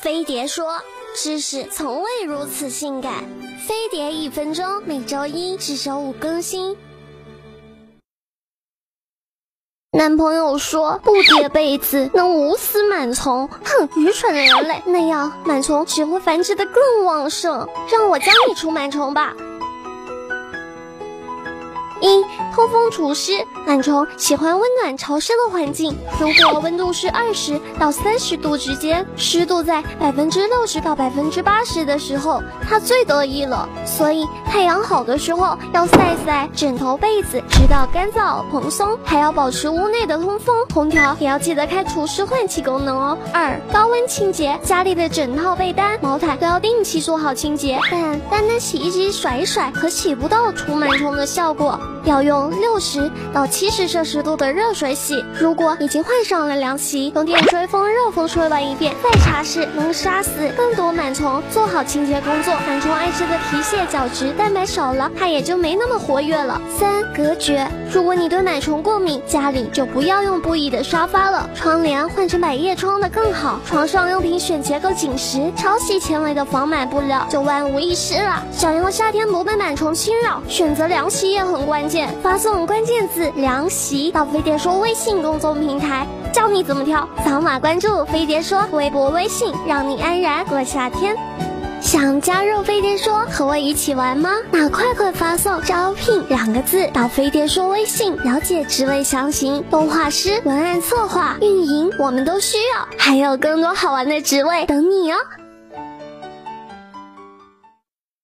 飞碟说：“知识从未如此性感。”飞碟一分钟，每周一至周五更新。男朋友说不叠被子能无死螨虫，哼，愚蠢的人类，那样螨虫只会繁殖的更旺盛。让我教你除螨虫吧。一通风除湿，螨虫喜欢温暖潮湿的环境。如果温度是二十到三十度之间，湿度在百分之六十到百分之八十的时候，它最得意了。所以太阳好的时候要晒晒枕头被子，直到干燥蓬松，还要保持屋内的通风。空调也要记得开除湿换气功能哦。二高温清洁，家里的枕套、被单、毛毯都要定期做好清洁。但单单洗衣机甩一甩，可起不到除螨虫的效果。要用六十到七十摄氏度的热水洗。如果已经换上了凉席，用电吹风、热风吹完一遍再擦拭，能杀死更多螨虫。做好清洁工作，螨虫爱吃的皮屑、角质、蛋白少了，它也就没那么活跃了。三、隔绝。如果你对螨虫过敏，家里就不要用布艺的沙发了，窗帘换成百叶窗的更好。床上用品选结构紧实、超细纤维的防螨布料，就万无一失了。想要夏天不被螨虫侵扰，选择凉席也很关键。发送关键字“凉席”到飞碟说微信公众平台，教你怎么挑。扫码关注飞碟说微博、微信，让你安然过夏天。想加入飞碟说和我一起玩吗？那快快发送“招聘”两个字到飞碟说微信，了解职位详情。动画师、文案策划、运营，我们都需要，还有更多好玩的职位等你哦。